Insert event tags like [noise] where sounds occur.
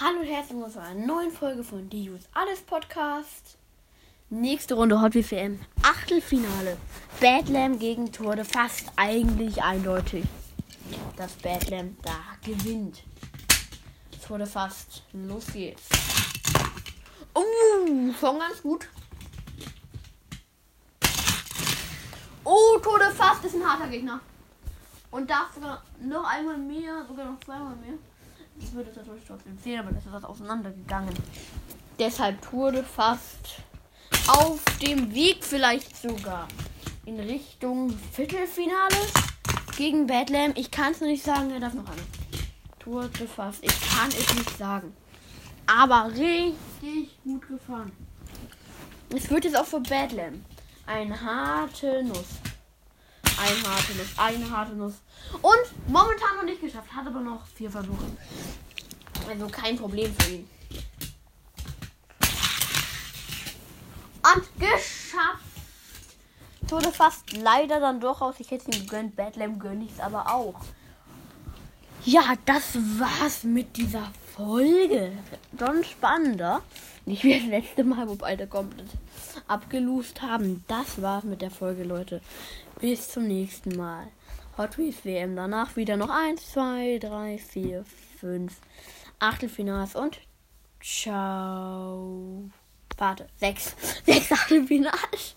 Hallo und herzlich willkommen zu einer neuen Folge von Die Use Alles Podcast. Nächste Runde Hot Wheels WM. Achtelfinale. Badlam gegen Turde. Fast eigentlich eindeutig, dass Badlam da gewinnt. Turde fast. Los geht's. Oh, schon ganz gut. Oh, Tode fast ist ein harter Gegner. Und darf sogar noch einmal mehr, sogar noch zweimal mehr. Ich würde es natürlich trotzdem sehen, aber das ist was auseinandergegangen. Deshalb wurde fast auf dem Weg vielleicht sogar in Richtung Viertelfinale gegen Badlam. Ich kann es nicht sagen, er darf noch eine. Tour zu fast. Ich kann es nicht sagen. Aber richtig gut gefahren. Es wird jetzt auch für Badlam. Eine harte Nuss. Eine harte Nuss, eine harte Nuss. Und momentan noch nicht geschafft. Hat aber noch vier Versuche. Also kein Problem für ihn. Und geschafft. Tode fast leider dann doch aus. Ich hätte ihm gegönnt. Badlam gönne ich es aber auch. Ja, das war's mit dieser Folge. Schon spannender. Nicht wie das letzte Mal, wo beide komplett abgelust haben. Das war's mit der Folge, Leute. Bis zum nächsten Mal. Hot Wheels WM. Danach wieder noch 1, 2, 3, 4, 5 Achtelfinals und ciao. Warte, 6. 6 [laughs] Achtelfinals.